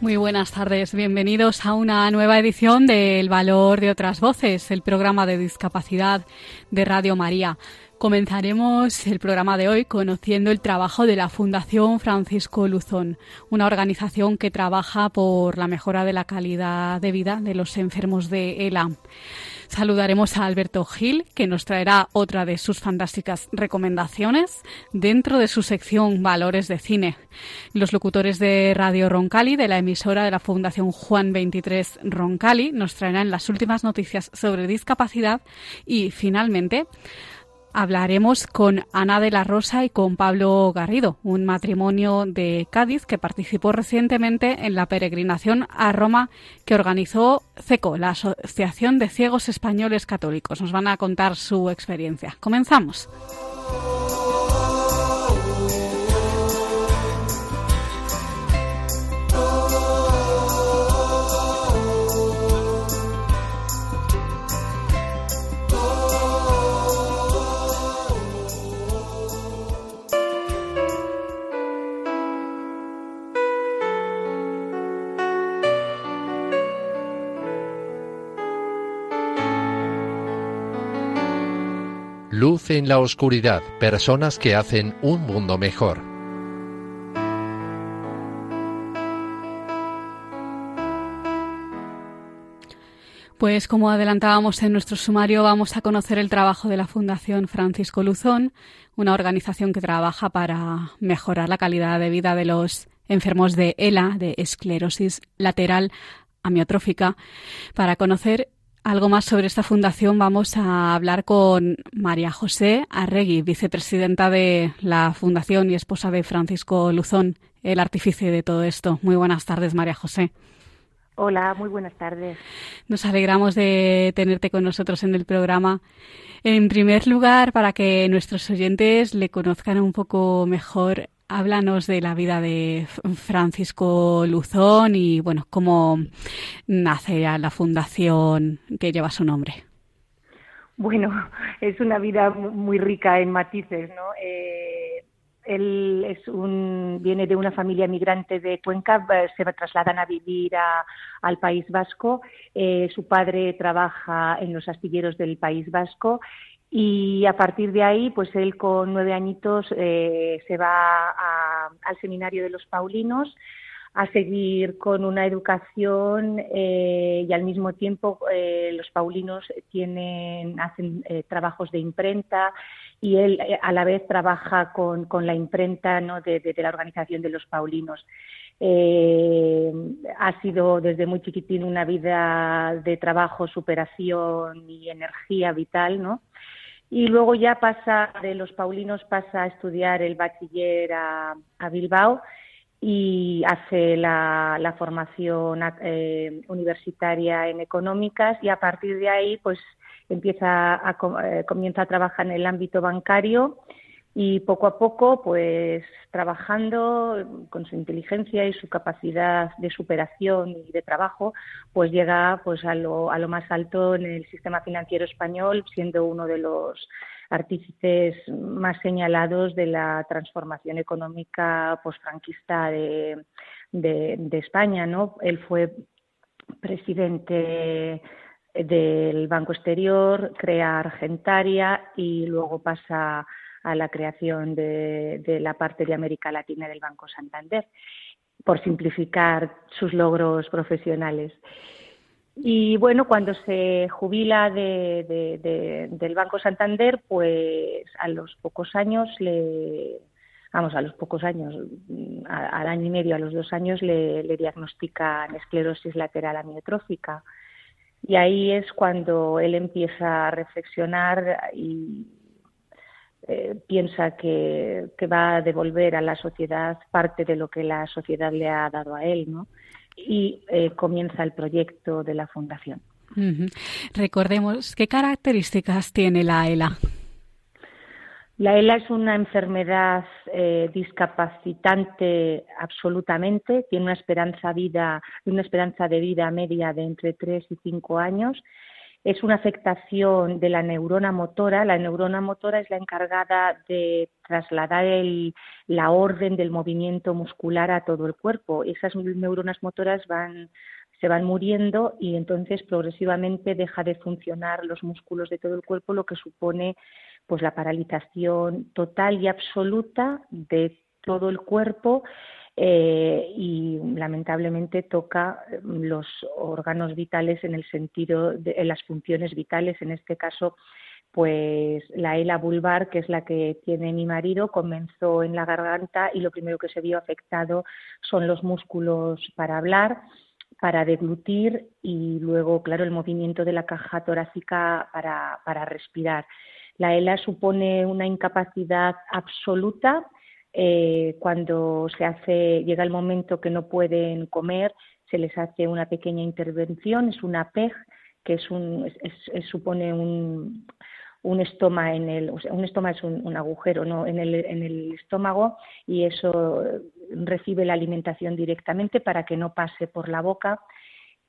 Muy buenas tardes, bienvenidos a una nueva edición de El Valor de otras Voces, el programa de discapacidad de Radio María. Comenzaremos el programa de hoy conociendo el trabajo de la Fundación Francisco Luzón, una organización que trabaja por la mejora de la calidad de vida de los enfermos de ELA. Saludaremos a Alberto Gil, que nos traerá otra de sus fantásticas recomendaciones dentro de su sección Valores de Cine. Los locutores de Radio Roncali, de la emisora de la Fundación Juan 23 Roncali, nos traerán las últimas noticias sobre discapacidad y, finalmente, hablaremos con Ana de la Rosa y con Pablo Garrido, un matrimonio de Cádiz que participó recientemente en la peregrinación a Roma que organizó CECO, la Asociación de Ciegos Españoles Católicos. Nos van a contar su experiencia. Comenzamos. En la oscuridad, personas que hacen un mundo mejor. Pues como adelantábamos en nuestro sumario, vamos a conocer el trabajo de la Fundación Francisco Luzón, una organización que trabaja para mejorar la calidad de vida de los enfermos de ELA, de esclerosis lateral amiotrófica. Para conocer algo más sobre esta fundación, vamos a hablar con María José Arregui, vicepresidenta de la fundación y esposa de Francisco Luzón, el artífice de todo esto. Muy buenas tardes, María José. Hola, muy buenas tardes. Nos alegramos de tenerte con nosotros en el programa. En primer lugar, para que nuestros oyentes le conozcan un poco mejor, háblanos de la vida de Francisco Luzón y, bueno, cómo nace la fundación que lleva su nombre. Bueno, es una vida muy rica en matices, ¿no? Eh, él es un, viene de una familia migrante de Cuenca, se trasladan a vivir al País Vasco. Eh, su padre trabaja en los astilleros del País Vasco y a partir de ahí, pues él con nueve añitos eh, se va al seminario de los Paulinos a seguir con una educación eh, y al mismo tiempo eh, los Paulinos tienen hacen trabajos de imprenta y él a la vez trabaja con, con la imprenta ¿no? de, de, la organización de los Paulinos. ha sido desde muy chiquitín una vida de trabajo, superación y energía vital, ¿no? Y luego ya pasa de los Paulinos pasa a estudiar el bachiller a, Bilbao y hace la, formación eh, universitaria en económicas y a partir de ahí pues empieza a, eh, comienza a trabajar en el ámbito bancario y poco a poco, pues trabajando con su inteligencia y su capacidad de superación y de trabajo, pues llega pues a lo, a lo más alto en el sistema financiero español, siendo uno de los artífices más señalados de la transformación económica posfranquista de, de, de España, ¿no? Él fue presidente del Banco Exterior, crea Argentaria y luego pasa a la creación de, la parte de América Latina del Banco Santander, por simplificar sus logros profesionales. Y bueno, cuando se jubila del Banco Santander, pues a los pocos años le, vamos, a los pocos años, al año y medio, a los dos años, le, le, diagnostican esclerosis lateral amiotrófica. Y ahí es cuando él empieza a reflexionar y eh, piensa que, va a devolver a la sociedad parte de lo que la sociedad le ha dado a él, ¿no? Y eh, comienza el proyecto de la fundación. Recordemos, ¿qué características tiene la ELA? La ELA es una enfermedad eh, discapacitante absolutamente, tiene una esperanza, vida, una esperanza de vida media de entre 3 y 5 años. Es una afectación de la neurona motora. La neurona motora es la encargada de trasladar la orden del movimiento muscular a todo el cuerpo. Esas neuronas motoras van se van muriendo y entonces progresivamente deja de funcionar los músculos de todo el cuerpo, lo que supone pues la paralización total y absoluta de todo el cuerpo eh, y lamentablemente toca mm, los órganos vitales en el sentido de en las funciones vitales, en este caso pues la ELA vulvar, que es la que tiene mi marido, comenzó en la garganta y lo primero que se vio afectado son los músculos para hablar para deglutir y luego, claro, el movimiento de la caja torácica para, para respirar. La ELA supone una incapacidad absoluta eh, cuando se hace, llega el momento que no pueden comer, se les hace una pequeña intervención, es una PEG, que es un, supone un, un estoma en el, un estoma es un, agujero ¿no? en, el, en el estómago y eso recibe la alimentación directamente para que no pase por la boca.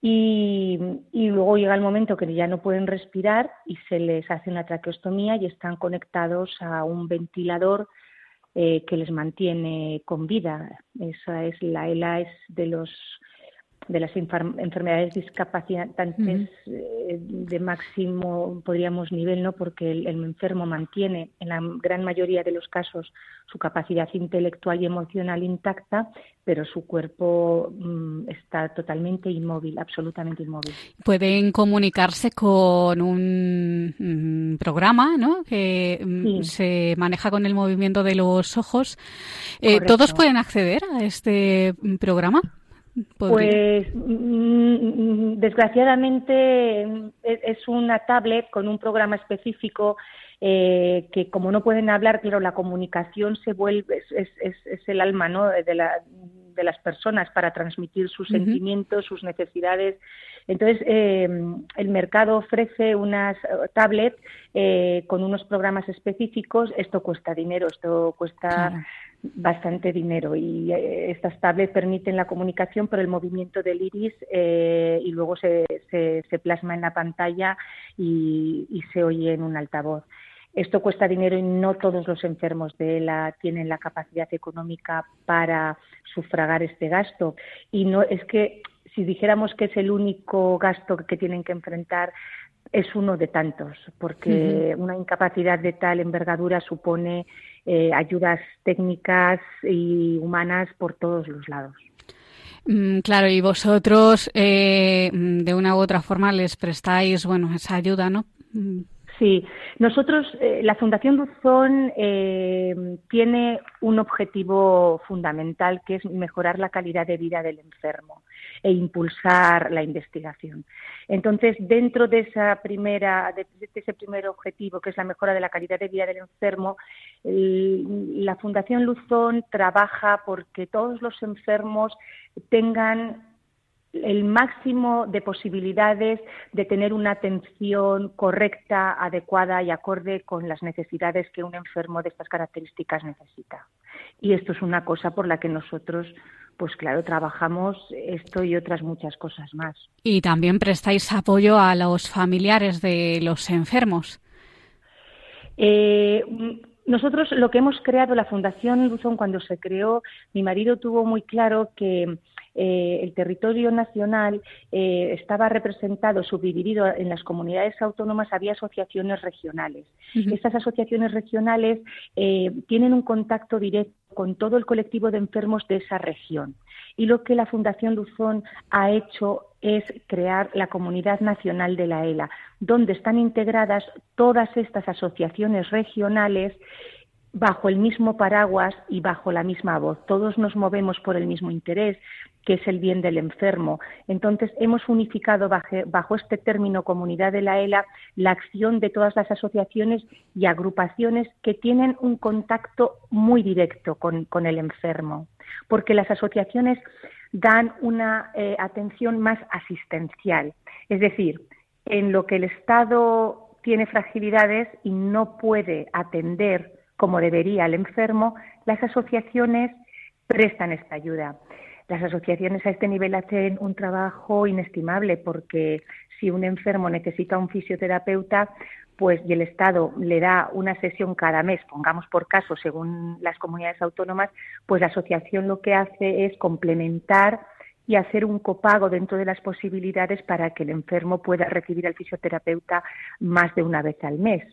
Y, y, luego llega el momento que ya no pueden respirar y se les hace una traqueostomía y están conectados a un ventilador eh, que les mantiene con vida. Esa es la ELA es de los de las enfermedades discapacitantes eh, de máximo, podríamos, nivel, ¿no? porque el, enfermo mantiene en la gran mayoría de los casos su capacidad intelectual y emocional intacta, pero su cuerpo mm, está totalmente inmóvil, absolutamente inmóvil. Pueden comunicarse con un mm, programa ¿no? que mm, se maneja con el movimiento de los ojos. Eh, ¿Todos pueden acceder a este programa? Pues mm, desgraciadamente es una tablet con un programa específico eh, que como no pueden hablar, pero la comunicación se vuelve, es, el alma ¿no? de, las personas para transmitir sus sentimientos, sus necesidades. Entonces, eh, el mercado ofrece unas tablets eh, con unos programas específicos. Esto cuesta dinero, esto cuesta bastante dinero y eh, estas tablets permiten la comunicación por el movimiento del iris eh, y luego se, se, plasma en la pantalla y, se oye en un altavoz. Esto cuesta dinero y no todos los enfermos de ELA tienen la capacidad económica para sufragar este gasto. Y no es que si dijéramos que es el único gasto que tienen que enfrentar, es uno de tantos, porque una incapacidad de tal envergadura supone eh, ayudas técnicas y humanas por todos los lados. Mm, claro, y vosotros eh, de una u otra forma les prestáis, bueno, esa ayuda, ¿no? Sí, nosotros, eh, la Fundación Luzón tiene un objetivo fundamental que es mejorar la calidad de vida del enfermo e impulsar la investigación. Entonces, dentro de esa primera, de, ese primer objetivo, que es la mejora de la calidad de vida del enfermo, la Fundación Luzón trabaja porque todos los enfermos tengan el máximo de posibilidades de tener una atención correcta, adecuada y acorde con las necesidades que un enfermo de estas características necesita. Y esto es una cosa por la que nosotros pues claro, trabajamos esto y otras muchas cosas más. Y también prestáis apoyo a los familiares de los enfermos. Eh, nosotros lo que hemos creado, la Fundación Luzón, cuando se creó, mi marido tuvo muy claro que eh, el territorio nacional eh, estaba representado, subdividido en las comunidades autónomas, había asociaciones regionales. Estas asociaciones regionales tienen un contacto directo con todo el colectivo de enfermos de esa región. Y lo que la Fundación Luzón ha hecho es crear la Comunidad Nacional de la ELA, donde están integradas todas estas asociaciones regionales bajo el mismo paraguas y bajo la misma voz. Todos nos movemos por el mismo interés, que es el bien del enfermo. Entonces, hemos unificado bajo, este término comunidad de la ELA la acción de todas las asociaciones y agrupaciones que tienen un contacto muy directo con, el enfermo, porque las asociaciones dan una eh, atención más asistencial, es decir, en lo que el Estado tiene fragilidades y no puede atender como debería al enfermo, las asociaciones prestan esta ayuda. Las asociaciones a este nivel hacen un trabajo inestimable porque si un enfermo necesita un fisioterapeuta, pues y el Estado le da una sesión cada mes, pongamos por caso, según las comunidades autónomas, pues la asociación lo que hace es complementar y hacer un copago dentro de las posibilidades para que el enfermo pueda recibir al fisioterapeuta más de una vez al mes.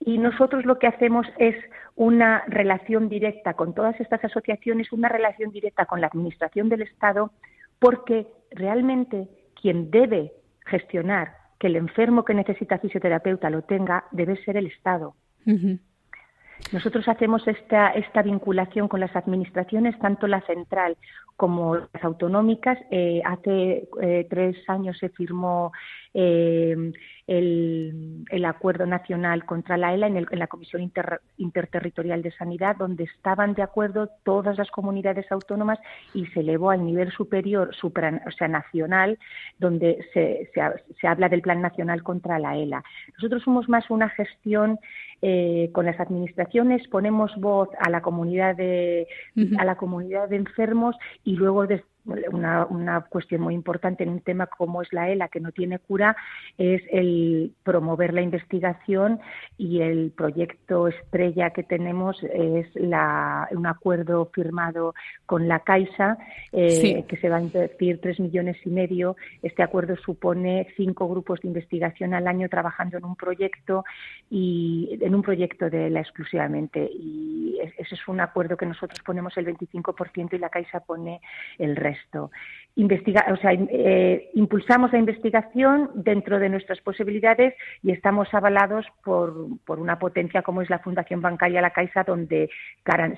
Y nosotros lo que hacemos es una relación directa con todas estas asociaciones, una relación directa con la Administración del Estado, porque realmente quien debe gestionar que el enfermo que necesita fisioterapeuta lo tenga debe ser el Estado. Nosotros hacemos esta, esta vinculación con las administraciones, tanto la central como las autonómicas. Eh, hace eh, tres años se firmó eh, el, acuerdo nacional contra la ELA en, la Comisión Interterritorial de Sanidad, donde estaban de acuerdo todas las comunidades autónomas y se elevó al nivel superior, o sea, nacional, donde se, se, habla del Plan Nacional contra la ELA. Nosotros somos más una gestión eh, con las administraciones, ponemos voz a la comunidad de, a la comunidad de enfermos y luego desde una, una, cuestión muy importante en un tema como es la ELA, que no tiene cura, es el promover la investigación y el proyecto estrella que tenemos es la, un acuerdo firmado con la Caixa, eh, que se va a invertir tres millones y medio. Este acuerdo supone cinco grupos de investigación al año trabajando en un proyecto y en un proyecto de ELA exclusivamente. Y ese es un acuerdo que nosotros ponemos el 25% y la Caixa pone el resto Investiga, o sea, eh, impulsamos la investigación dentro de nuestras posibilidades y estamos avalados por, por una potencia como es la Fundación Bancaria La Caixa, donde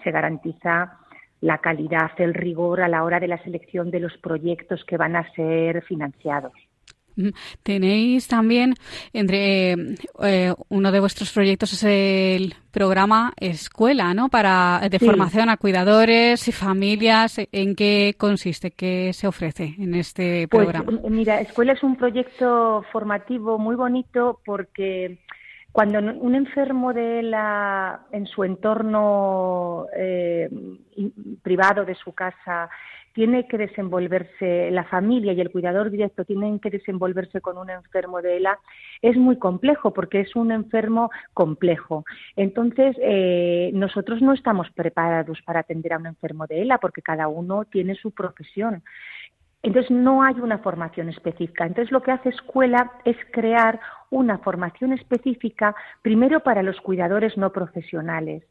se garantiza la calidad, el rigor a la hora de la selección de los proyectos que van a ser financiados. Tenéis también entre eh, uno de vuestros proyectos es el programa Escuela, ¿no? Para de formación a cuidadores y familias. ¿En qué consiste? ¿Qué se ofrece en este pues, programa? Mira, Escuela es un proyecto formativo muy bonito porque cuando un enfermo de la, en su entorno eh, privado de su casa tiene que desenvolverse, la familia y el cuidador directo tienen que desenvolverse con un enfermo de ELA, es muy complejo porque es un enfermo complejo. Entonces, eh, nosotros no estamos preparados para atender a un enfermo de ELA porque cada uno tiene su profesión. Entonces, no hay una formación específica. Entonces, lo que hace escuela es crear una formación específica, primero para los cuidadores no profesionales.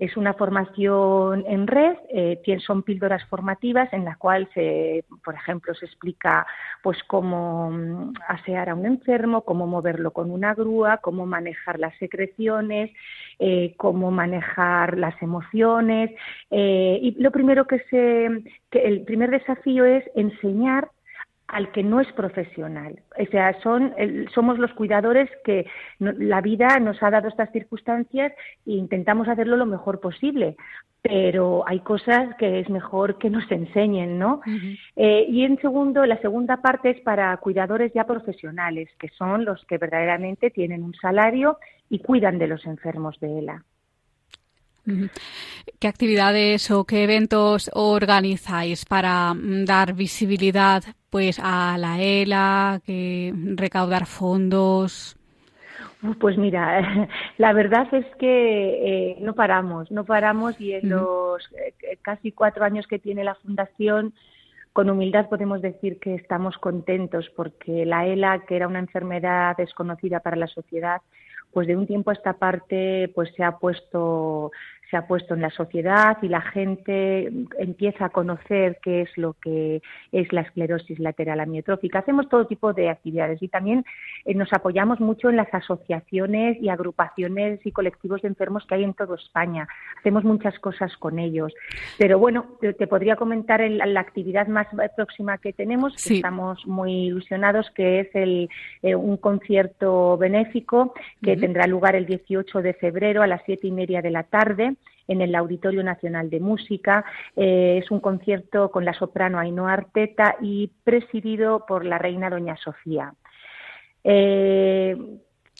Es una formación en red, eh, son píldoras formativas en la cual se, por ejemplo, se explica pues cómo mm, asear a un enfermo, cómo moverlo con una grúa, cómo manejar las secreciones, eh, cómo manejar las emociones. Eh, y lo primero que se, que el primer desafío es enseñar al que no es profesional. O sea, son, somos los cuidadores que la vida nos ha dado estas circunstancias e intentamos hacerlo lo mejor posible. Pero hay cosas que es mejor que nos enseñen, ¿no? Eh, y en segundo, la segunda parte es para cuidadores ya profesionales, que son los que verdaderamente tienen un salario y cuidan de los enfermos de ELA. ¿Qué actividades o qué eventos organizáis para mm, dar visibilidad pues a la ELA, que recaudar fondos? Pues mira, la verdad es que eh, no paramos, no paramos y en los eh, casi cuatro años que tiene la fundación, con humildad podemos decir que estamos contentos porque la ELA, que era una enfermedad desconocida para la sociedad, pues de un tiempo a esta parte pues se ha puesto se ha puesto en la sociedad y la gente empieza a conocer qué es lo que es la esclerosis lateral amiotrófica. Hacemos todo tipo de actividades y también eh, nos apoyamos mucho en las asociaciones y agrupaciones y colectivos de enfermos que hay en toda España. Hacemos muchas cosas con ellos. Pero bueno, te, podría comentar la actividad más próxima que tenemos, que estamos muy ilusionados, que es el, eh, un concierto benéfico que tendrá lugar el 18 de febrero a las siete y media de la tarde en el Auditorio Nacional de Música. Eh, es un concierto con la soprano Ainhoa Arteta y presidido por la reina Doña Sofía. Eh,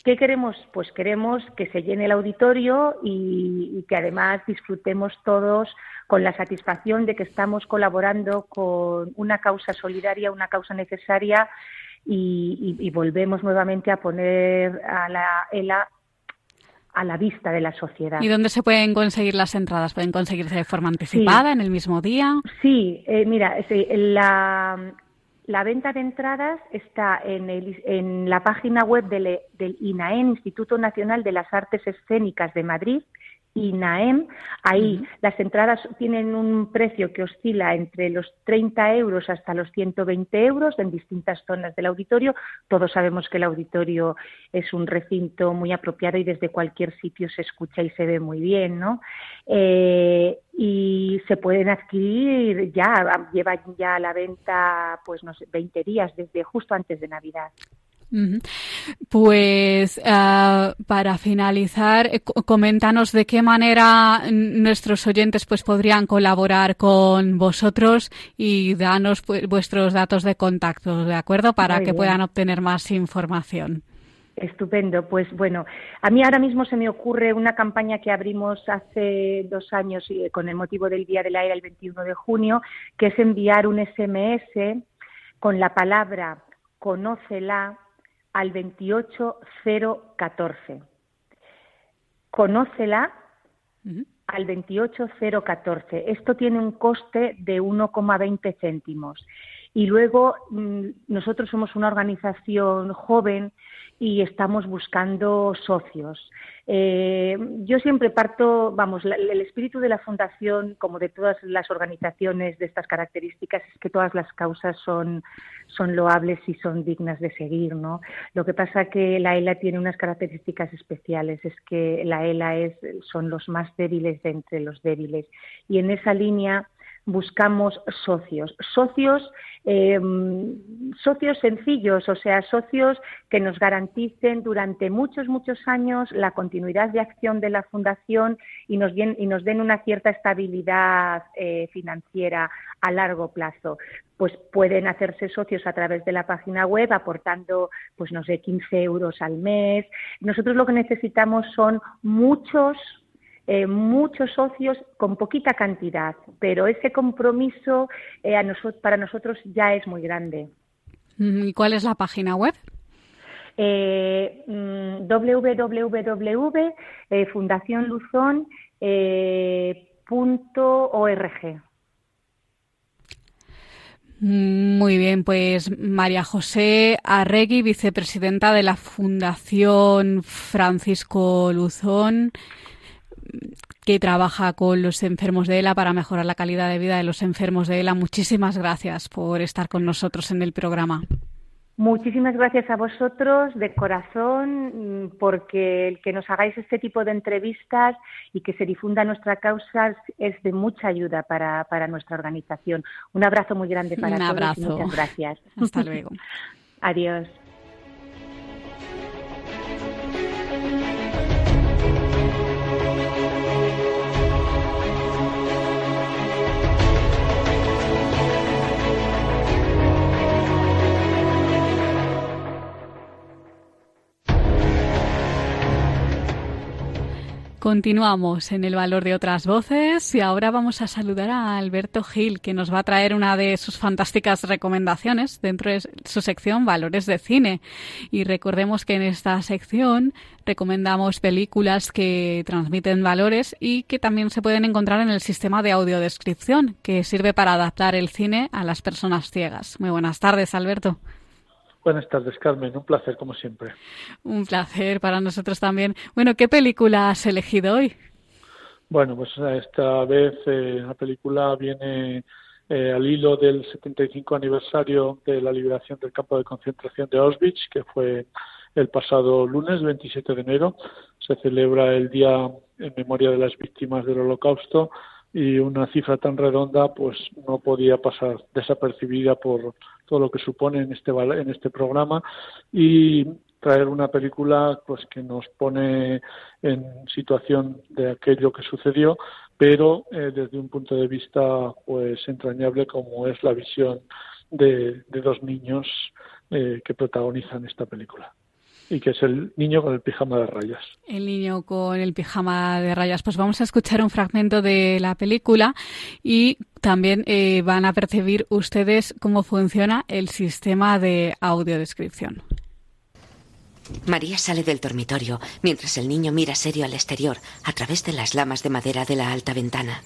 ¿Qué queremos? Pues queremos que se llene el auditorio y, que además disfrutemos todos con la satisfacción de que estamos colaborando con una causa solidaria, una causa necesaria y, volvemos nuevamente a poner a la ELA a la vista de la sociedad. ¿Y dónde se pueden conseguir las entradas? ¿Pueden conseguirse de forma anticipada, en el mismo día? Sí, eh, mira, la, la, venta de entradas está en, el, en la página web del, del INAEN, Instituto Nacional de las Artes Escénicas de Madrid, y Naem. Ahí las entradas tienen un precio que oscila entre los 30 euros hasta los 120 euros en distintas zonas del auditorio. Todos sabemos que el auditorio es un recinto muy apropiado y desde cualquier sitio se escucha y se ve muy bien, ¿no? Eh, y se pueden adquirir ya, lleva ya a la venta, pues no sé, 20 días desde justo antes de Navidad. Pues ah, para finalizar, eh, coméntanos de qué manera nuestros oyentes pues podrían colaborar con vosotros y danos pues, vuestros datos de contacto, ¿de acuerdo? Para que puedan obtener más información. Estupendo. Pues bueno, a mí ahora mismo se me ocurre una campaña que abrimos hace dos años eh, con el motivo del Día del Aire el 21 de junio, que es enviar un SMS con la palabra conócela al 28014. Conócela al 28014. Esto tiene un coste de 1,20 céntimos. Y luego mm, nosotros somos una organización joven y estamos buscando socios. Eh, yo siempre parto, vamos, el espíritu de la Fundación, como de todas las organizaciones de estas características, es que todas las causas son, son loables y son dignas de seguir, ¿no? Lo que pasa que la ELA tiene unas características especiales, es que la ELA es, son los más débiles de entre los débiles. Y en esa línea buscamos socios, socios, em, socios sencillos, o sea, socios que nos garanticen durante muchos, muchos años la continuidad de acción de la Fundación y nos, y nos den una cierta estabilidad eh, financiera a largo plazo. Pues pueden hacerse socios a través de la página web aportando, pues no sé, 15 euros al mes. Nosotros lo que necesitamos son muchos, eh, muchos socios con poquita cantidad, pero ese compromiso eh, para nosotros ya es muy grande. Mm, ¿Y cuál es la página web? Eh, mm, www.fundacionluzon.org. Muy bien, pues María José Arregui, vicepresidenta de la Fundación Francisco Luzón que trabaja con los enfermos de ELA para mejorar la calidad de vida de los enfermos de ELA. Muchísimas gracias por estar con nosotros en el programa. Muchísimas gracias a vosotros de corazón mm, porque el que nos hagáis este tipo de entrevistas y que se difunda nuestra causa es de mucha ayuda para, nuestra organización. Un abrazo muy grande para Un todos abrazo. y muchas gracias. Hasta luego. Adiós. Continuamos en el valor de otras voces y ahora vamos a saludar a Alberto Gil, que nos va a traer una de sus fantásticas recomendaciones dentro de su sección Valores de Cine. Y recordemos que en esta sección recomendamos películas que transmiten valores y que también se pueden encontrar en el sistema de audiodescripción, que sirve para adaptar el cine a las personas ciegas. Muy buenas tardes, Alberto. Buenas tardes, Carmen. Un placer, como siempre. Un placer para nosotros también. Bueno, ¿qué película has elegido hoy? Bueno, pues esta vez eh, la película viene eh, al hilo del 75 aniversario de la liberación del campo de concentración de Auschwitz, que fue el pasado lunes 27 de enero. Se celebra el día en memoria de las víctimas del Holocausto y una cifra tan redonda pues no podía pasar desapercibida por todo lo que supone en este en este programa y traer una película pues que nos pone en situación de aquello que sucedió pero eh, desde un punto de vista pues entrañable como es la visión de, dos niños eh, que protagonizan esta película y que es el niño con el pijama de rayas. El niño con el pijama de rayas. Pues vamos a escuchar un fragmento de la película y también eh, van a percibir ustedes cómo funciona el sistema de audiodescripción. María sale del dormitorio mientras el niño mira serio al exterior a través de las lamas de madera de la alta ventana.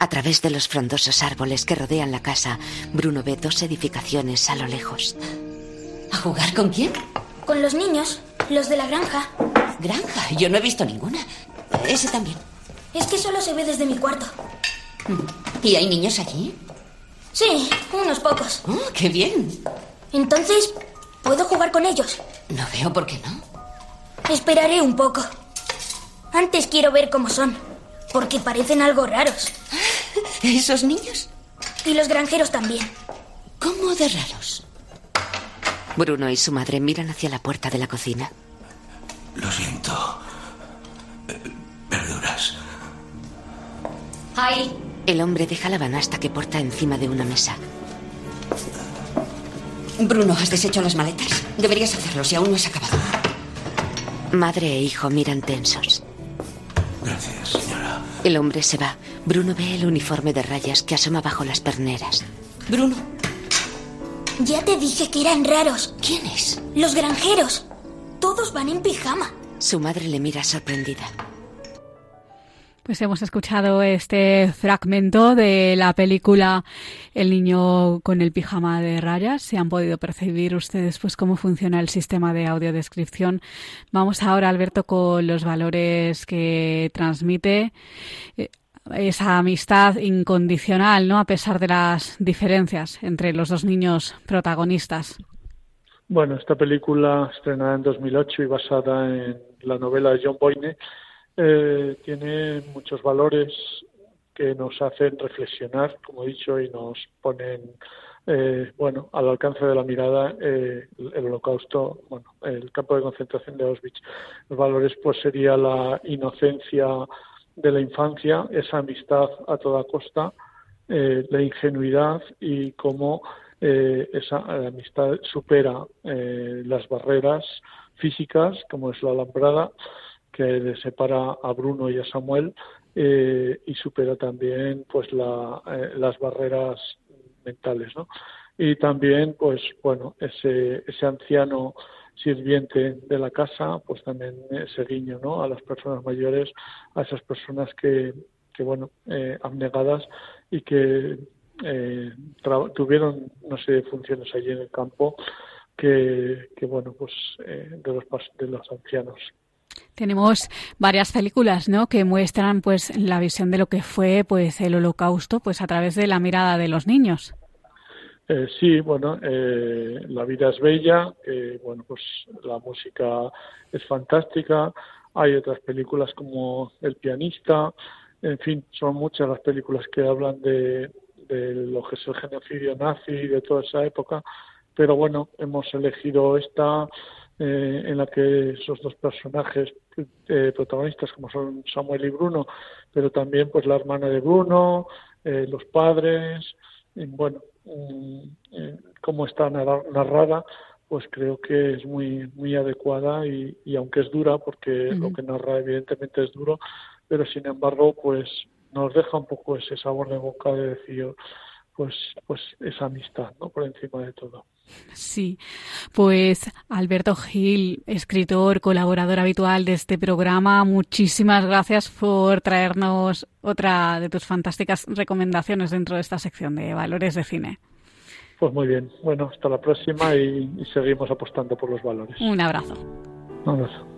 A través de los frondosos árboles que rodean la casa, Bruno ve dos edificaciones a lo lejos. ¿A jugar con quién? Con los niños, los de la granja. ¿Granja? Yo no he visto ninguna. Ese también. Es que solo se ve desde mi cuarto. ¿Y hay niños allí? Sí, unos pocos. Oh, ¡Qué bien! Entonces, ¿puedo jugar con ellos? No veo por qué no. Esperaré un poco. Antes quiero ver cómo son, porque parecen algo raros. ¿Esos niños? Y los granjeros también. ¿Cómo de raros? Bruno y su madre miran hacia la puerta de la cocina. Lo siento. Verduras. ¡Ay! El hombre deja la banasta que porta encima de una mesa. Bruno, ¿has deshecho las maletas? Deberías hacerlo si aún no has acabado. Madre e hijo miran tensos. Gracias, señora. El hombre se va. Bruno ve el uniforme de rayas que asoma bajo las perneras. Bruno. Ya te dije que eran raros. ¿Quiénes? Los granjeros. Todos van en pijama. Su madre le mira sorprendida. Pues hemos escuchado este fragmento de la película El niño con el pijama de rayas. Se han podido percibir ustedes pues cómo funciona el sistema de audiodescripción. Vamos ahora, Alberto, con los valores que transmite eh, esa amistad incondicional, ¿no? A pesar de las diferencias entre los dos niños protagonistas. Bueno, esta película estrenada en 2008 y basada en la novela de John Boyne eh, tiene muchos valores que nos hacen reflexionar, como he dicho, y nos ponen eh, bueno, al alcance de la mirada eh, el, holocausto, bueno, el campo de concentración de Auschwitz. Los valores pues sería la inocencia de la infancia, esa amistad a toda costa, la ingenuidad y cómo esa amistad supera las barreras físicas, como es la alambrada, que le separa a Bruno y a Samuel eh, y supera también pues la, eh, las barreras mentales ¿no? y también pues bueno ese ese anciano sirviente de la casa pues también ese guiño no a las personas mayores a esas personas que que bueno eh, abnegadas y que eh, tuvieron no sé funciones allí en el campo que, que bueno pues eh, de los de los ancianos tenemos varias películas, ¿no? Que muestran, pues, la visión de lo que fue, pues, el Holocausto, pues, a través de la mirada de los niños. Eh, sí, bueno, eh, la vida es bella, bueno, pues la música es fantástica. Hay otras películas como El pianista, en fin, son muchas las películas que hablan de, de lo que es el genocidio nazi y de toda esa época. Pero bueno, hemos elegido esta eh, en la que esos dos personajes eh, protagonistas como son Samuel y Bruno, pero también pues la hermana de Bruno, eh, los padres, bueno, mm, cómo está narrada, pues creo que es muy muy adecuada y, y aunque es dura, porque lo que narra evidentemente es duro, pero sin embargo pues nos deja un poco ese sabor de boca de decir pues, pues esa amistad, ¿no? Por encima de todo. Sí, pues Alberto Gil, escritor, colaborador habitual de este programa, muchísimas gracias por traernos otra de tus fantásticas recomendaciones dentro de esta sección de valores de cine. Pues muy bien, bueno, hasta la próxima y, y seguimos apostando por los valores. Un abrazo. Un abrazo.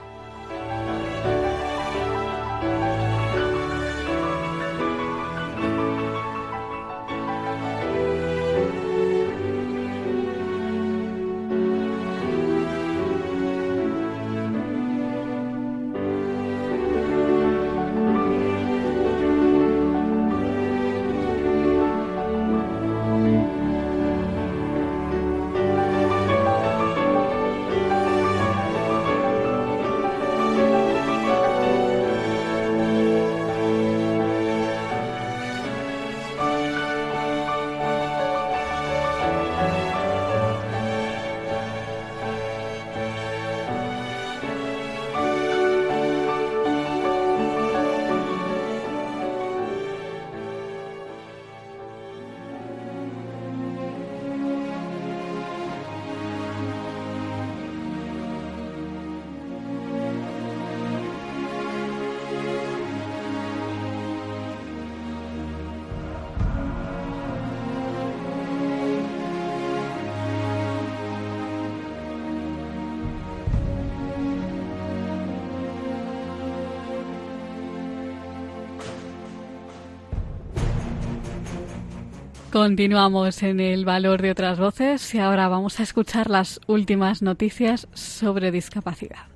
Continuamos en el valor de otras voces y ahora vamos a escuchar las últimas noticias sobre discapacidad.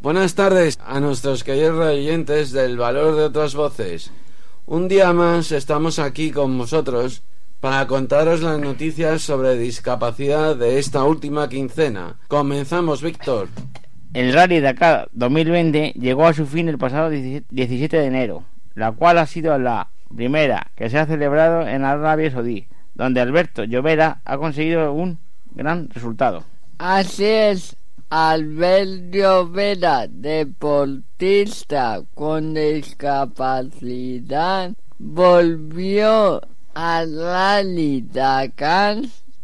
Buenas tardes a nuestros queridos oyentes del valor de otras voces. Un día más estamos aquí con vosotros para contaros las noticias sobre discapacidad de esta última quincena. Comenzamos, Víctor. El Rally Dakar 2020 llegó a su fin el pasado 17 de enero la cual ha sido la primera que se ha celebrado en Arabia Saudí, donde Alberto Llovera ha conseguido un gran resultado. Así es, Alberto Llovera, deportista con discapacidad, volvió al Rally Dakar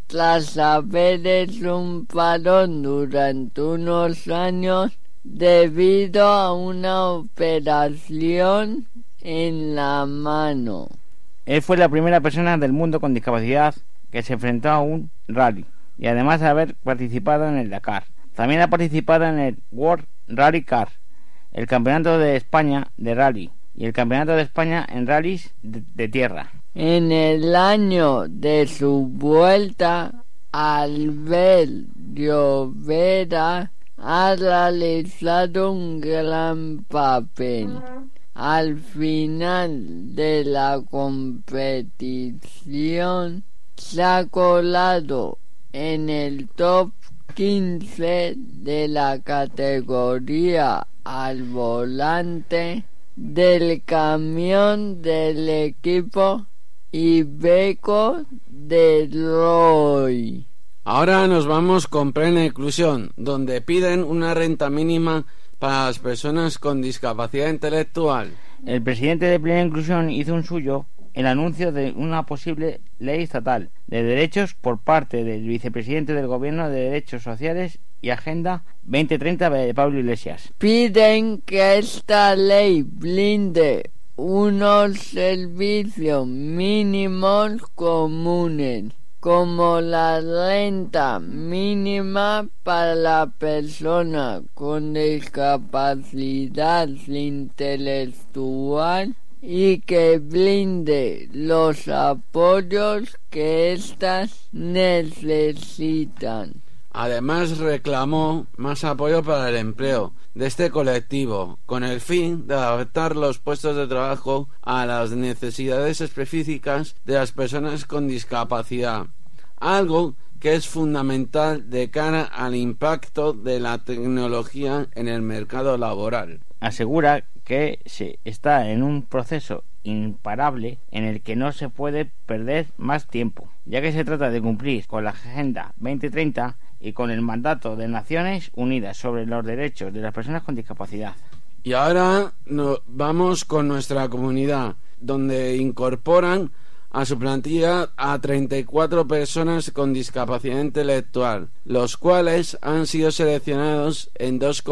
tras haber hecho un parón durante unos años debido a una operación en la mano. Él fue la primera persona del mundo con discapacidad que se enfrentó a un rally y además de haber participado en el Dakar. También ha participado en el World Rally Car, el Campeonato de España de Rally y el Campeonato de España en rallies de, tierra. En el año de su vuelta, Albert Llovera ha realizado un gran papel al final de la competición se ha colado en el top 15 de la categoría al volante del camión del equipo Ibeco de Roy. Ahora nos vamos con plena inclusión, donde piden una renta mínima para las personas con discapacidad intelectual. El presidente de Plena Inclusión hizo un suyo el anuncio de una posible ley estatal de derechos por parte del vicepresidente del Gobierno de Derechos Sociales y Agenda 2030 de Pablo Iglesias. Piden que esta ley blinde unos servicios mínimos comunes como la renta mínima para la persona con discapacidad intelectual y que blinde los apoyos que éstas necesitan. Además reclamó más apoyo para el empleo de este colectivo, con el fin de adaptar los puestos de trabajo a las necesidades específicas de las personas con discapacidad. algo que es fundamental de cara al impacto de la tecnología en el mercado laboral. Asegura que se está en un proceso imparable en el que no se puede perder más tiempo, ya que se trata de cumplir con la Agenda 2030 y con el mandato de Naciones Unidas sobre los derechos de las personas con discapacidad. Y ahora nos vamos con nuestra comunidad, donde incorporan a su plantilla a 34 personas con discapacidad intelectual, los cuales han sido seleccionados en dos,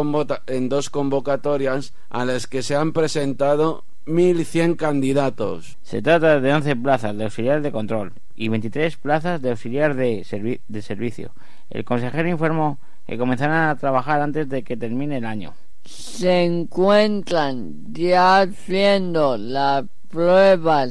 en dos convocatorias a las que se han presentado 1.100 candidatos. Se trata de 11 plazas de auxiliar de control y 23 plazas de auxiliar de, de servicio. El consejero informó que comenzarán a trabajar antes de que termine el año. Se encuentran ya haciendo la prueba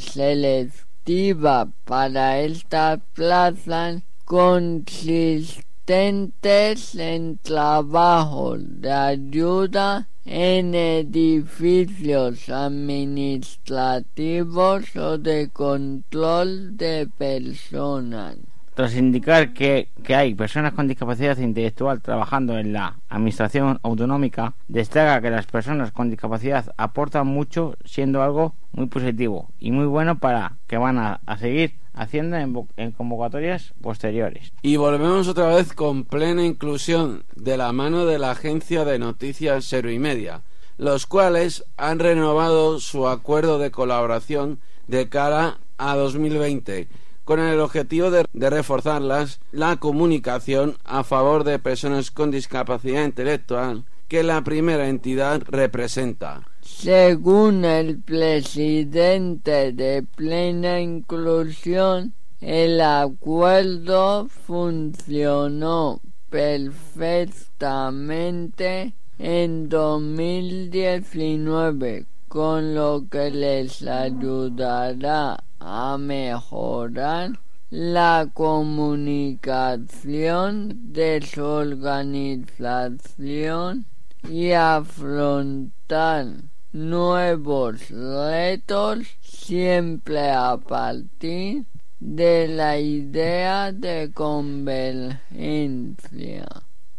selectiva para estas plazas consistentes en trabajos de ayuda en edificios administrativos o de control de personas. Tras indicar que, que, hay personas con discapacidad intelectual trabajando en la administración autonómica, destaca que las personas con discapacidad aportan mucho, siendo algo muy positivo y muy bueno para que van a, seguir haciendo en, en, convocatorias posteriores. Y volvemos otra vez con plena inclusión de la mano de la agencia de noticias Cero y Media, los cuales han renovado su acuerdo de colaboración de cara a 2020 con el objetivo de, reforzar la comunicación a favor de personas con discapacidad intelectual que la primera entidad representa. Según el presidente de Plena Inclusión, el acuerdo funcionó perfectamente en 2019, con lo que les ayudará a mejorar la comunicación de su organización y afrontar nuevos retos siempre a partir de la idea de convergencia.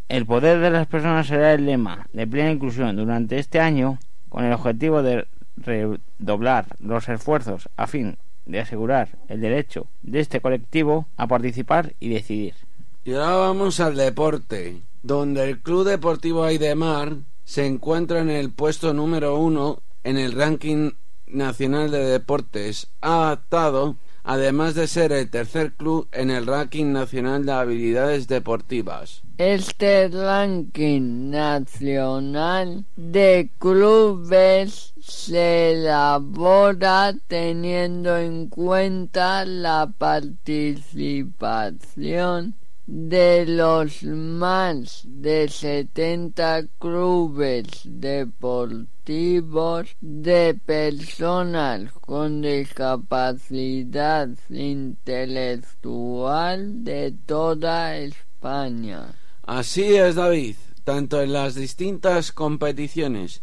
El poder de las personas será el lema de plena inclusión durante este año con el objetivo de redoblar los esfuerzos a fin de asegurar el derecho de este colectivo a participar y decidir. Y ahora vamos al deporte, donde el Club Deportivo Aidemar se encuentra en el puesto número uno en el ranking nacional de deportes adaptado, además de ser el tercer club en el ranking nacional de habilidades deportivas. Este ranking nacional de clubes se elabora teniendo en cuenta la participación de los más de 70 clubes deportivos de personas con discapacidad intelectual de toda España. Así es, David. Tanto en las distintas competiciones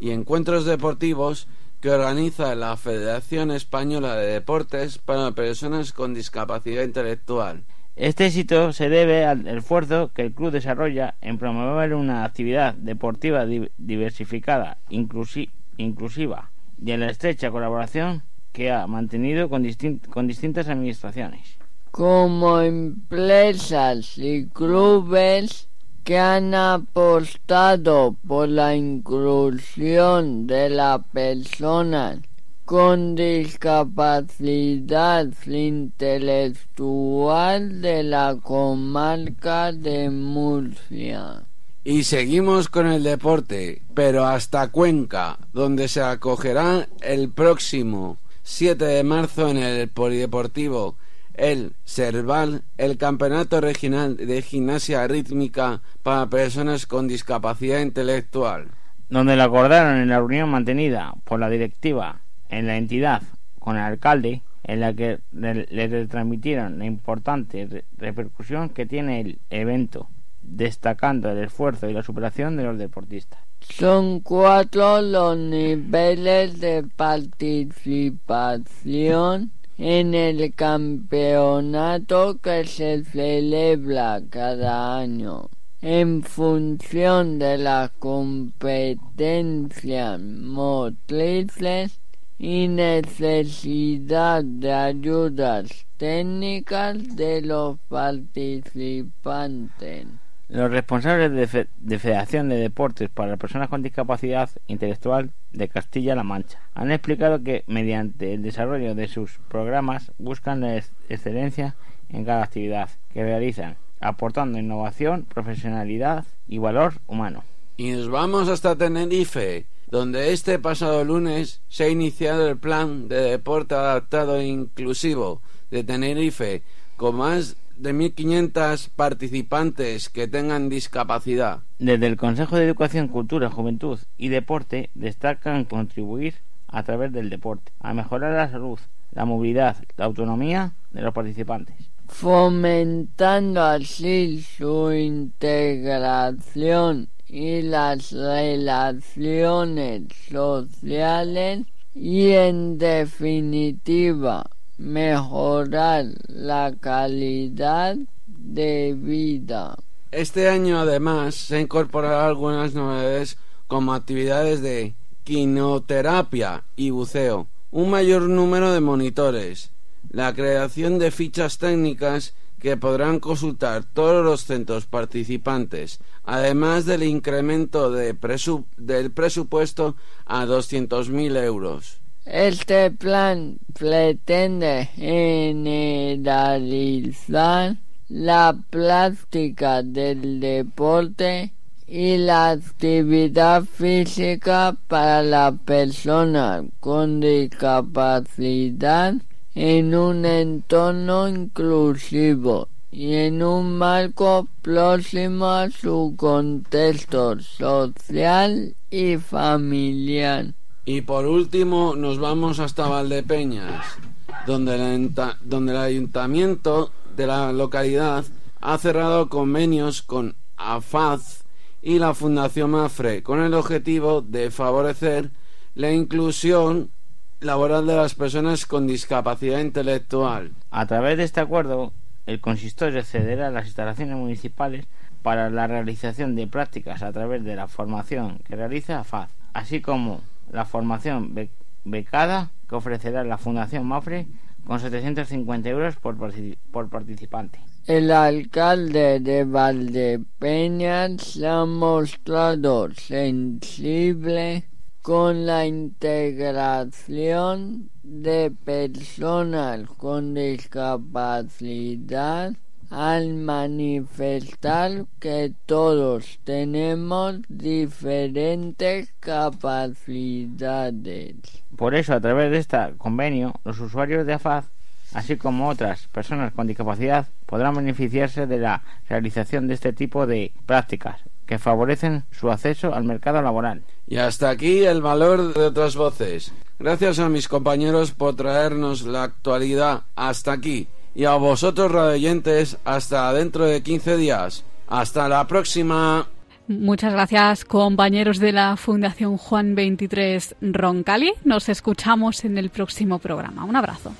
y encuentros deportivos que organiza la Federación Española de Deportes para personas con discapacidad intelectual. Este éxito se debe al esfuerzo que el club desarrolla en promover una actividad deportiva diversificada, inclusiva y en la estrecha colaboración que ha mantenido con, con distintas administraciones. Como empresas y clubes que han apostado por la inclusión de la persona con discapacidad intelectual de la comarca de Murcia. Y seguimos con el deporte, pero hasta Cuenca, donde se acogerá el próximo 7 de marzo en el Polideportivo el Serval, el Campeonato Regional de Gimnasia Rítmica para Personas con Discapacidad Intelectual. Donde lo acordaron en la reunión mantenida por la directiva en la entidad con el alcalde, en la que le, transmitieron la importante repercusión que tiene el evento, destacando el esfuerzo y la superación de los deportistas. Son cuatro los niveles de participación en el campeonato que se celebra cada año en función de las competencias motrices y necesidad de ayudas técnicas de los participantes. Los responsables de, Federación de Deportes para Personas con Discapacidad Intelectual de Castilla-La Mancha han explicado que mediante el desarrollo de sus programas buscan la excelencia en cada actividad que realizan, aportando innovación, profesionalidad y valor humano. Y nos vamos hasta Tenerife, donde este pasado lunes se ha iniciado el plan de deporte adaptado e inclusivo de Tenerife, con más de 1.500 participantes que tengan discapacidad. Desde el Consejo de Educación, Cultura, Juventud y Deporte destacan contribuir a través del deporte a mejorar la salud, la movilidad, la autonomía de los participantes. Fomentando así su integración y las relaciones sociales y en definitiva mejorar la calidad de vida. Este año además se han incorporado algunas novedades como actividades de quinoterapia y buceo, un mayor número de monitores, la creación de fichas técnicas que podrán consultar todos los centros participantes, además del incremento de del presupuesto a 200.000 euros. Este plan pretende generalizar la práctica del deporte y la actividad física para la persona con discapacidad en un entorno inclusivo y en un marco próximo a su contexto social y familiar. Y por último nos vamos hasta Valdepeñas, donde el, donde el ayuntamiento de la localidad ha cerrado convenios con AFAZ y la Fundación Mafre con el objetivo de favorecer la inclusión laboral de las personas con discapacidad intelectual. A través de este acuerdo, el consistorio cederá a las instalaciones municipales para la realización de prácticas a través de la formación que realiza AFAZ, así como la formación becada que ofrecerá la Fundación Mafre con 750 euros por, por participante. El alcalde de Valdepeñas se ha mostrado sensible con la integración de personas con discapacidad al manifestar que todos tenemos diferentes capacidades. Por eso, a través de este convenio, los usuarios de AFAZ, así como otras personas con discapacidad, podrán beneficiarse de la realización de este tipo de prácticas que favorecen su acceso al mercado laboral. Y hasta aquí el valor de otras voces. Gracias a mis compañeros por traernos la actualidad hasta aquí y a vosotros radioyentes hasta dentro de 15 días. Hasta la próxima. Muchas gracias compañeros de la Fundación Juan 23 Roncali. Nos escuchamos en el próximo programa. Un abrazo.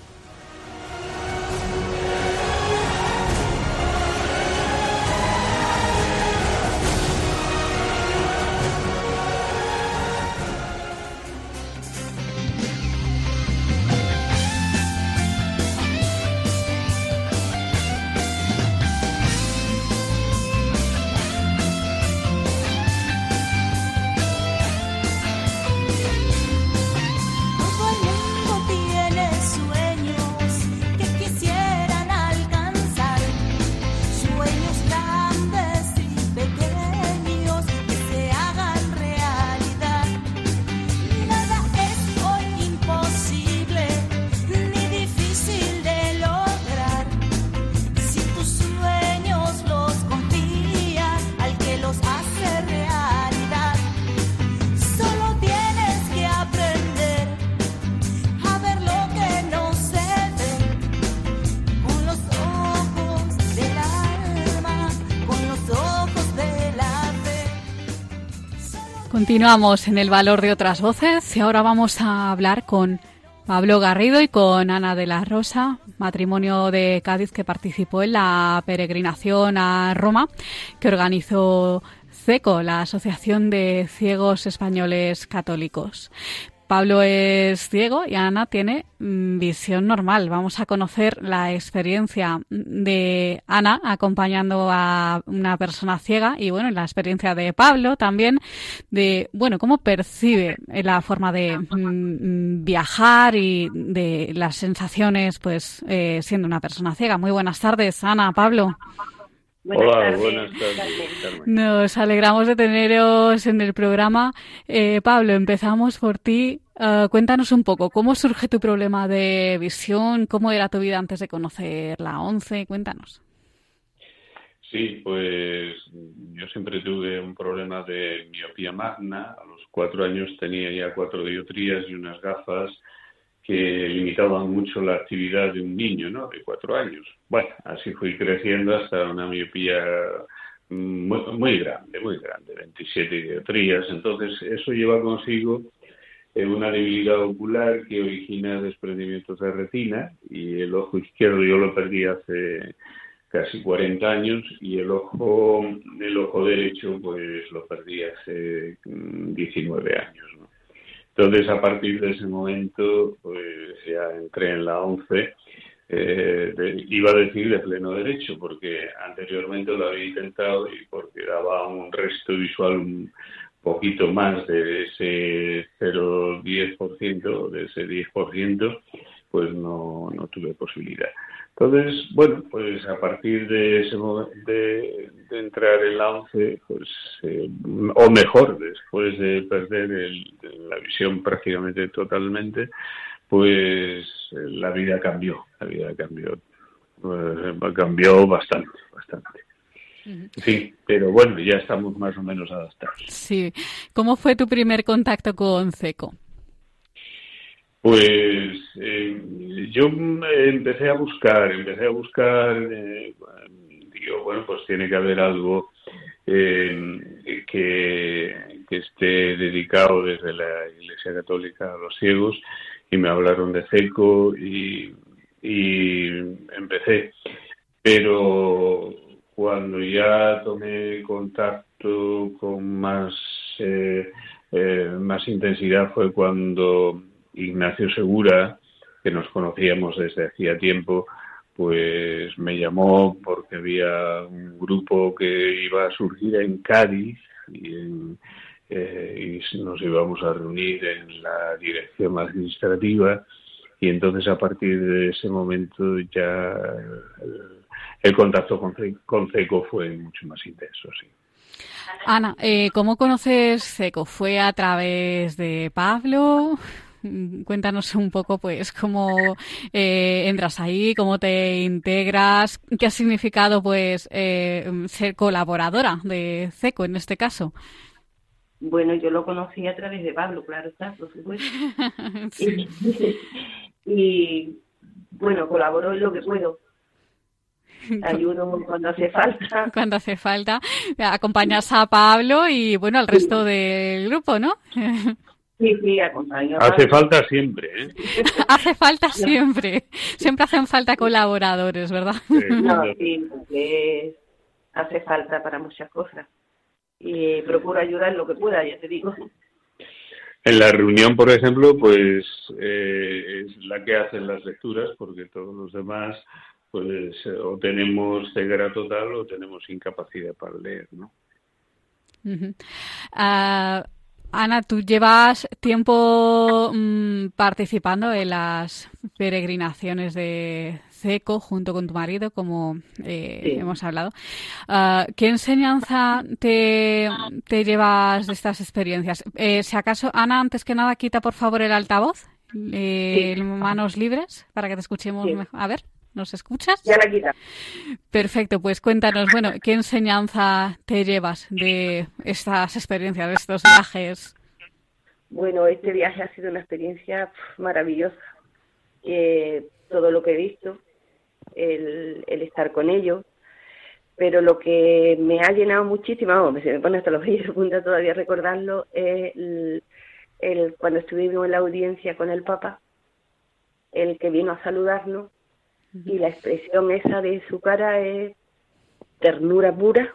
Continuamos en el valor de otras voces y ahora vamos a hablar con Pablo Garrido y con Ana de la Rosa, matrimonio de Cádiz que participó en la peregrinación a Roma que organizó CECO, la Asociación de Ciegos Españoles Católicos. Pablo es ciego y Ana tiene mm, visión normal. Vamos a conocer la experiencia de Ana acompañando a una persona ciega y bueno, la experiencia de Pablo también de, bueno, cómo percibe la forma de mm, viajar y de las sensaciones pues eh, siendo una persona ciega. Muy buenas tardes, Ana, Pablo. Hola, buenas tardes. Nos alegramos de teneros en el programa. Eh, Pablo, empezamos por ti. Eh, cuéntanos un poco, ¿cómo surge tu problema de visión? ¿Cómo era tu vida antes de conocer la ONCE? Cuéntanos. Sí, pues yo siempre tuve un problema de miopía magna. A los cuatro años tenía ya cuatro diotrías y unas gafas que limitaban mucho la actividad de un niño, ¿no? De cuatro años. Bueno, así fui creciendo hasta una miopía muy, muy grande, muy grande, 27 dioptrías. Entonces, eso lleva consigo eh, una debilidad ocular que origina desprendimientos de retina y el ojo izquierdo yo lo perdí hace casi 40 años y el ojo el ojo derecho pues lo perdí hace 19 mm, años ¿no? Entonces, a partir de ese momento, pues ya entré en la ONCE. Eh, iba a decir de pleno derecho, porque anteriormente lo había intentado y porque daba un resto visual un poquito más de ese 0,10%, de ese 10%, pues no, no tuve posibilidad. Entonces, bueno, pues a partir de ese momento de, entrar en la ONCE, pues, eh, o mejor, después de perder la visión prácticamente totalmente, pues la vida cambió, la vida cambió, eh, cambió bastante, bastante. Sí, pero bueno, ya estamos más o menos adaptados. Sí. ¿Cómo fue tu primer contacto con CECO? Pues eh, yo empecé a buscar, empecé a buscar, eh, digo, bueno, pues tiene que haber algo eh, que, esté dedicado desde la Iglesia Católica a los ciegos y me hablaron de CECO y, y empecé. Pero cuando ya tomé contacto con más, más intensidad fue cuando Ignacio Segura, que nos conocíamos desde hacía tiempo, pues me llamó porque había un grupo que iba a surgir en Cádiz y, eh, nos íbamos a reunir en la dirección administrativa y entonces a partir de ese momento ya el, contacto con, con CECO fue mucho más intenso, sí. Ana, eh, ¿cómo conoces CECO? ¿Fue a través de Pablo? Cuéntanos un poco, pues, cómo eh, entras ahí, cómo te integras, qué ha significado, pues, eh, ser colaboradora de CECO en este caso. Bueno, yo lo conocí a través de Pablo, claro está, por supuesto. y, bueno, colaboro en lo que puedo. Ayudo cuando hace falta. Cuando hace falta. Acompañas a Pablo y, bueno, al resto del grupo, ¿no? Sí, sí, acompaño. Hace falta siempre, ¿eh? hace falta siempre. Siempre hacen falta colaboradores, ¿verdad? no, sí, porque hace falta para muchas cosas. Y procuro ayudar lo que pueda, ya te digo. En la reunión, por ejemplo, pues eh, es la que hacen las lecturas, porque todos los demás, pues o tenemos ceguera total o tenemos incapacidad para leer, ¿no? Ana, tú llevas tiempo mm, participando en las peregrinaciones de CECO junto con tu marido, como eh, hemos hablado. Ah, ¿Qué enseñanza te, llevas de estas experiencias? Eh, si acaso, Ana, antes que nada, quita por favor el altavoz, eh, manos libres, para que te escuchemos mejor. A ver. ¿Nos escuchas? Ya la quita. Perfecto, pues cuéntanos, bueno, ¿qué enseñanza te llevas de estas experiencias, de estos viajes? Bueno, este viaje ha sido una experiencia maravillosa. Eh, todo lo que he visto, el, estar con ellos, pero lo que me ha llenado muchísimo, me se me pone hasta los vellos de punta todavía recordarlo, es el, cuando estuvimos en la audiencia con el Papa, el que vino a saludarnos y la expresión esa de su cara es ternura pura,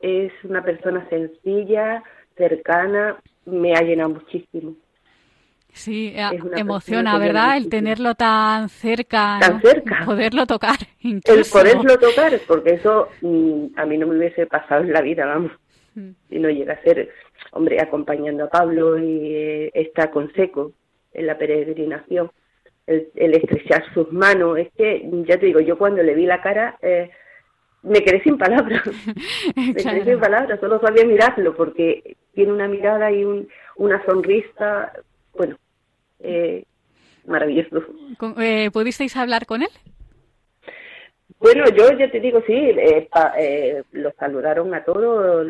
es una persona sencilla, cercana, me ha llenado muchísimo. Sí, emociona, ¿verdad? El tenerlo tan cerca, tan cerca, poderlo tocar. El poderlo tocar, porque eso mm, a mí no me hubiese pasado en la vida, vamos. Mm. Y no llega a ser, hombre, acompañando a Pablo y eh, está con seco en la peregrinación, el, estrechar sus manos, es que, ya te digo, yo cuando le vi la cara, eh, me quedé sin palabras, me quedé sin palabras, solo sabía mirarlo, porque tiene una mirada y un, una sonrisa, bueno, eh, maravilloso. Eh, ¿Pudisteis hablar con él? Bueno, yo ya te digo, sí, eh, eh, los saludaron a todos,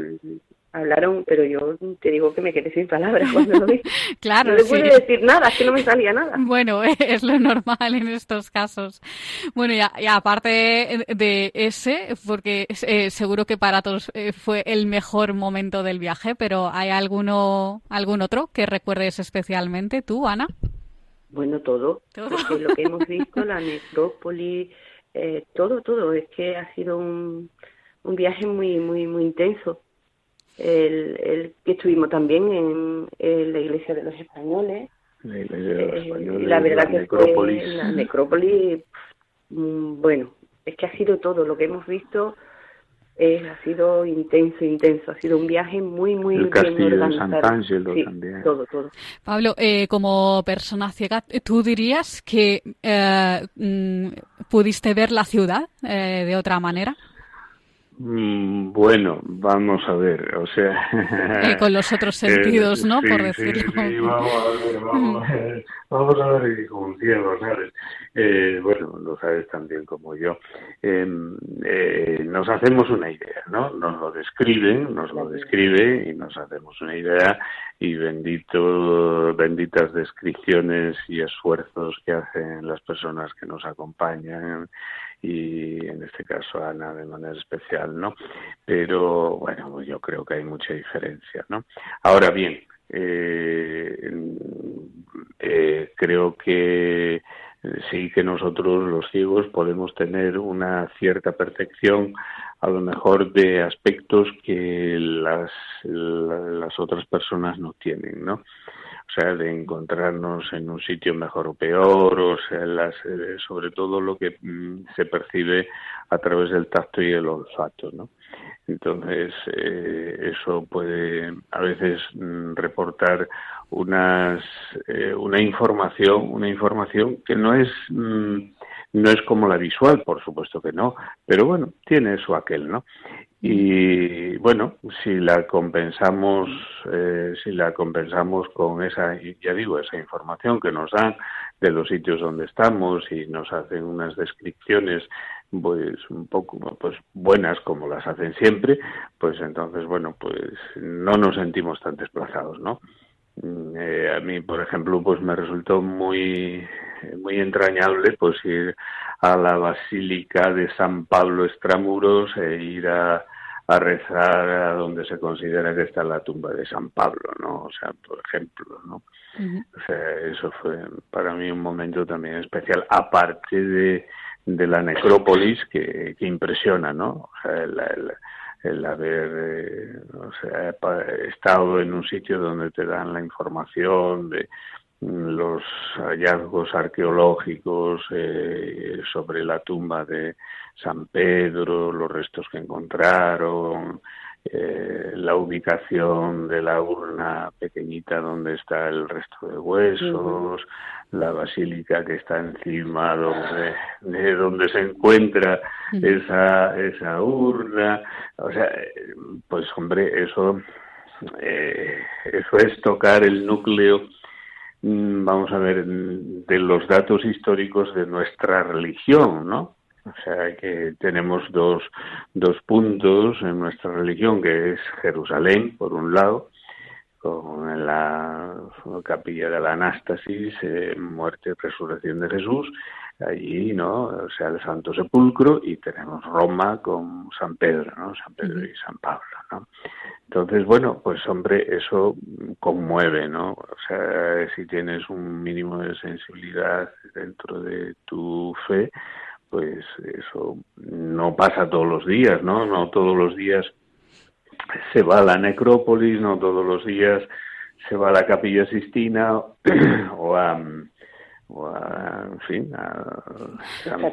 hablaron, pero yo te digo que me quedé sin palabras cuando lo vi. claro, no le pude decir nada, es que no me salía nada. Bueno, es lo normal en estos casos. Bueno, y, aparte de ese, porque eh, seguro que para todos eh, fue el mejor momento del viaje, pero ¿hay alguno, algún otro que recuerdes especialmente tú, Ana? Bueno, todo, ¿Todo? porque lo que hemos visto, la necrópolis, eh, todo, todo, es que ha sido un, un viaje muy, muy, muy intenso el, que estuvimos también en, la iglesia de los españoles. La iglesia de los eh, españoles. la verdad que necrópolis. la necrópolis, mm, bueno, es que ha sido todo lo que hemos visto. ha sido intenso, intenso. Ha sido un viaje muy, muy El castillo de San Angelo también. Todo, todo. Pablo, eh, como persona ciega, ¿tú dirías que eh, mm, pudiste ver la ciudad de otra manera? Mm, bueno, vamos a ver, o sea... con los otros sentidos, ¿no? Por decirlo. Sí, vamos a ver, vamos a ver, vamos a ver con ciego, ¿sabes? Eh, bueno, lo sabes también como yo. Em, eh, nos hacemos una idea, ¿no? Nos lo describen, nos lo describe y nos hacemos una idea y bendito, benditas descripciones y esfuerzos que hacen las personas que nos acompañan y en este caso Ana de manera especial, ¿no? Pero bueno, yo creo que hay mucha diferencia, ¿no? Ahora bien, eh, eh, creo que sí que nosotros los ciegos podemos tener una cierta percepción a lo mejor de aspectos que las, las otras personas no tienen, ¿no? o sea, de encontrarnos en un sitio mejor o peor, o sea, las, eh, sobre todo lo que mm, se percibe a través del tacto y el olfato, ¿no? Entonces, eh, eso puede a veces mm, reportar unas, eh, una información, una información que no es mm, no es como la visual, por supuesto que no, pero bueno, tiene eso aquel, ¿no? Y bueno, si la compensamos, eh, si la compensamos con esa, ya digo, esa información que nos dan de los sitios donde estamos y nos hacen unas descripciones pues un poco pues buenas como las hacen siempre pues entonces bueno pues no nos sentimos tan desplazados no mm, eh, a mí por ejemplo pues me resultó muy muy entrañable pues ir a la Basílica de San Pablo Extramuros e ir a, rezar a donde se considera que está la tumba de San Pablo, ¿no? O sea, por ejemplo, ¿no? O sea, eso fue para mí un momento también especial, aparte de, de la necrópolis que, que impresiona, ¿no? Sea, el, haber eh, estado en un sitio donde te dan la información de los hallazgos arqueológicos eh, sobre la tumba de San Pedro, los restos que encontraron, eh, la ubicación de la urna pequeñita donde está el resto de huesos, la basílica que está encima donde, de donde se encuentra esa, esa urna. O sea, pues hombre, eso, eh, eso es tocar el núcleo Mm, vamos a ver, de los datos históricos de nuestra religión, ¿no? O sea que tenemos dos, dos puntos en nuestra religión, que es Jerusalén, por un lado, con la capilla de la Anástasis, eh, muerte y resurrección de Jesús, allí, ¿no? O sea, el Santo Sepulcro, y tenemos Roma con San Pedro, ¿no? San Pedro y San Pablo, ¿no? Entonces, bueno, pues hombre, eso conmueve, ¿no? O sea, si tienes un mínimo de sensibilidad dentro de tu fe, pues eso no pasa todos los días, ¿no? No todos los días se va a la necrópolis, no todos los días se va a la capilla Sistina o a, o en fin,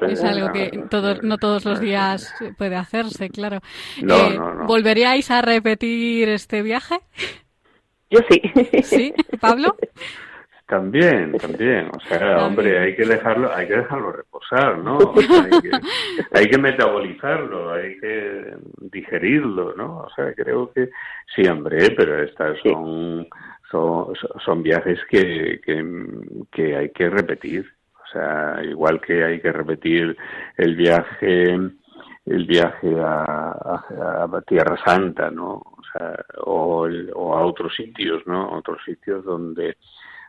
es algo que todos, no todos los días puede hacerse, claro. Eh, ¿Volveríais a repetir este viaje? Yo sí. ¿Sí, Pablo? También, también, o sea, hombre, hay que dejarlo, hay que dejarlo reposar, ¿no? Hay que, metabolizarlo, hay que digerirlo, ¿no? O sea, creo que sí, hombre, pero estas son son, son viajes que, que, hay que repetir. O sea, igual que hay que repetir el viaje el viaje a, a, Tierra Santa, ¿no? O, sea, o, o, a otros sitios, ¿no? Otros sitios donde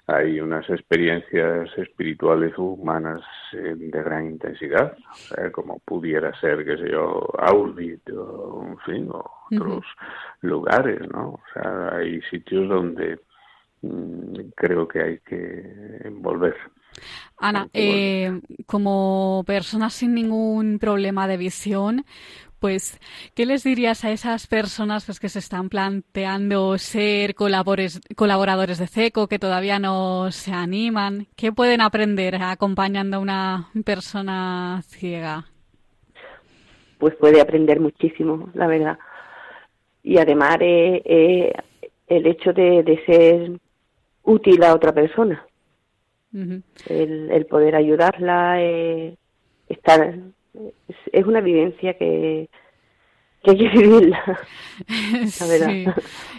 hay unas experiencias espirituales humanas eh, de gran intensidad, o sea, como pudiera ser, qué sé yo, Auschwitz o, en fin, o otros lugares, ¿no? O sea, hay sitios donde Mm, creo que hay que volver. Ana, eh, como persona sin ningún problema de visión, pues, ¿qué les dirías a esas personas pues, que se están planteando ser colaboradores de CECO, que todavía no se animan? ¿Qué pueden aprender acompañando a una persona ciega? Pues puede aprender muchísimo, la verdad. Y además eh, eh, el hecho de, de ser útil a otra persona. el, poder ayudarla, eh, estar, es, una vivencia que, que hay que vivirla.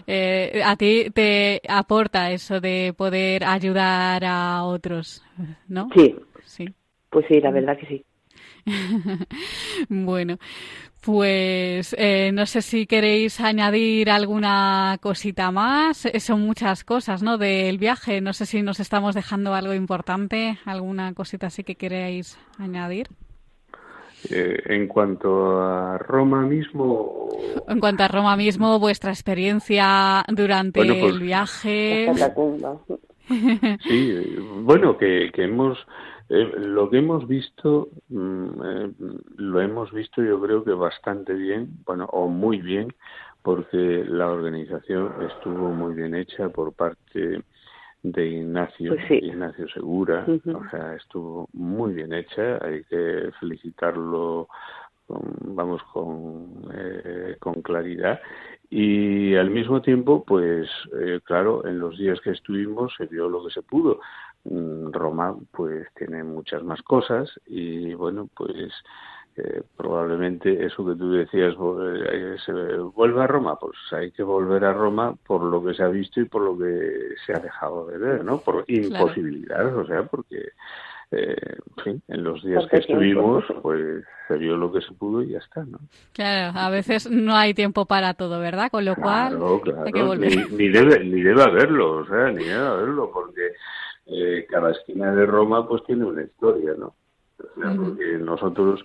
Eh, a ti te aporta eso de poder ayudar a otros, ¿no? Sí. Sí. Pues sí, la verdad que sí. bueno, pues eh, no sé si queréis añadir alguna cosita más. Eh, son muchas cosas, ¿no? Del viaje. No sé si nos estamos dejando algo importante, alguna cosita así que queréis añadir. Eh, en cuanto a Roma mismo. En cuanto a Roma mismo, vuestra experiencia durante pues el viaje. sí, bueno, que, que hemos eh, lo que hemos visto, mm, eh, lo hemos visto yo creo que bastante bien, bueno, o muy bien, porque la organización estuvo muy bien hecha por parte de Ignacio, pues Ignacio Segura, o sea, estuvo muy bien hecha, hay que felicitarlo, vamos, con, eh, con claridad. Y al mismo tiempo, pues claro, en los días que estuvimos se vio lo que se pudo. Mm, Roma pues tiene muchas más cosas y bueno pues eh, probablemente eso que tú decías eh, se vuelve a Roma pues hay que volver a Roma por lo que se ha visto y por lo que se ha dejado de ver no por imposibilidades o sea porque eh, en fin, en los días que estuvimos, pues se vio lo que se pudo y ya está, ¿no? Claro, a veces no hay tiempo para todo, ¿verdad? Con lo cual hay que volver. Ni, ni, debe, ni debe haberlo, o sea, ni debe haberlo, porque eh, cada esquina de Roma pues tiene una historia, ¿no? porque nosotros,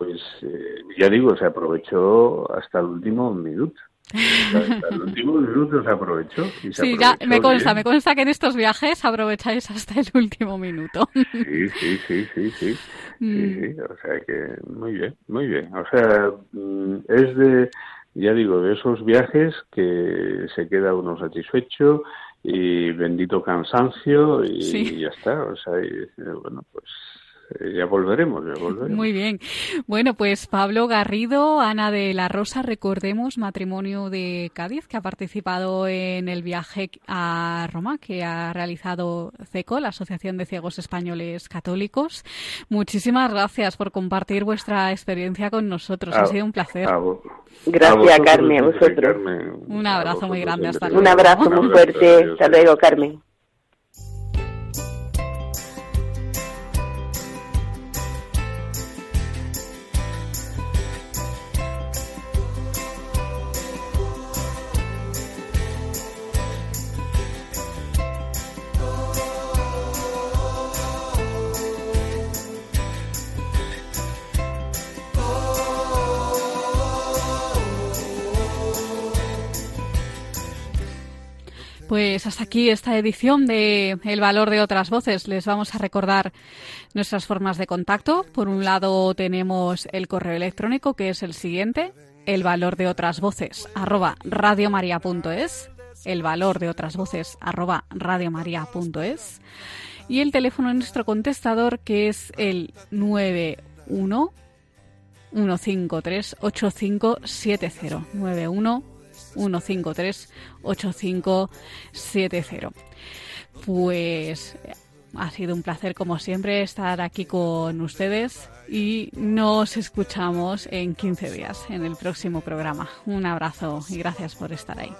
pues eh, ya digo, se aprovechó hasta el último minuto. Hasta el último minuto se aprovechó. sí, ya me consta, me consta que en estos viajes aprovecháis hasta el último minuto. Sí, sí, sí, sí, sí. Mm. o sea que muy bien, muy bien. O sea, mm, es de, ya digo, de esos viajes que se queda uno satisfecho, y bendito cansancio y ya está. O sea, bueno, pues eh, ya volveremos, ya volveremos. Muy bien. Bueno, pues Pablo Garrido, Ana de la Rosa, recordemos matrimonio de Cádiz, que ha participado en el viaje a Roma, que ha realizado CECO, la Asociación de Ciegos Españoles Católicos. Muchísimas gracias por compartir vuestra experiencia con nosotros. ha sido un placer. Gracias, Carmen, a vosotros. un abrazo muy grande. Hasta luego. Un abrazo muy fuerte. Hasta luego, Carmen. Pues hasta aquí esta edición de El valor de otras voces. Les vamos a recordar nuestras formas de contacto. Por un lado tenemos el correo electrónico que es el siguiente, el valor de otras voces arroba radiomaria.es, el valor de otras voces arroba radiomaria.es y el teléfono de nuestro contestador que es el 91 153 8570 91 153-8570. Pues ha sido un placer, como siempre, estar aquí con ustedes y nos escuchamos en 15 días en el próximo programa. Un abrazo y gracias por estar ahí.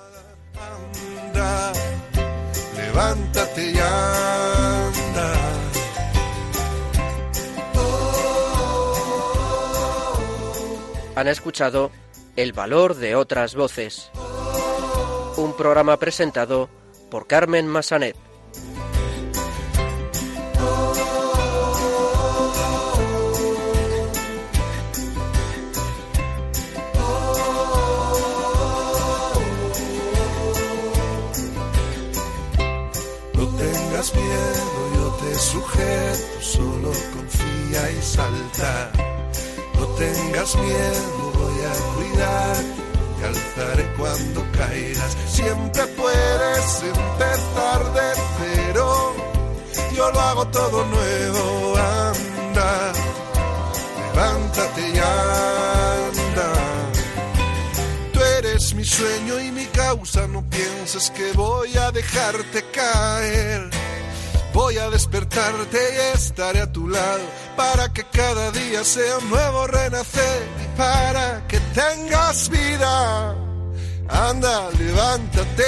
levántate y anda. Han escuchado El valor de otras voces un programa presentado por Carmen Massanet. No tengas miedo, yo te sujeto, solo confía y salta. No tengas miedo, voy a cuidarte te alzaré cuando caigas. Siempre puedes empezar de cero. Yo lo hago todo nuevo. Anda, levántate y anda. Tú eres mi sueño y mi causa. No pienses que voy a dejarte caer. Voy a despertarte y estaré a tu lado para que cada día sea un nuevo renacer para que tengas vida. Anda, levántate.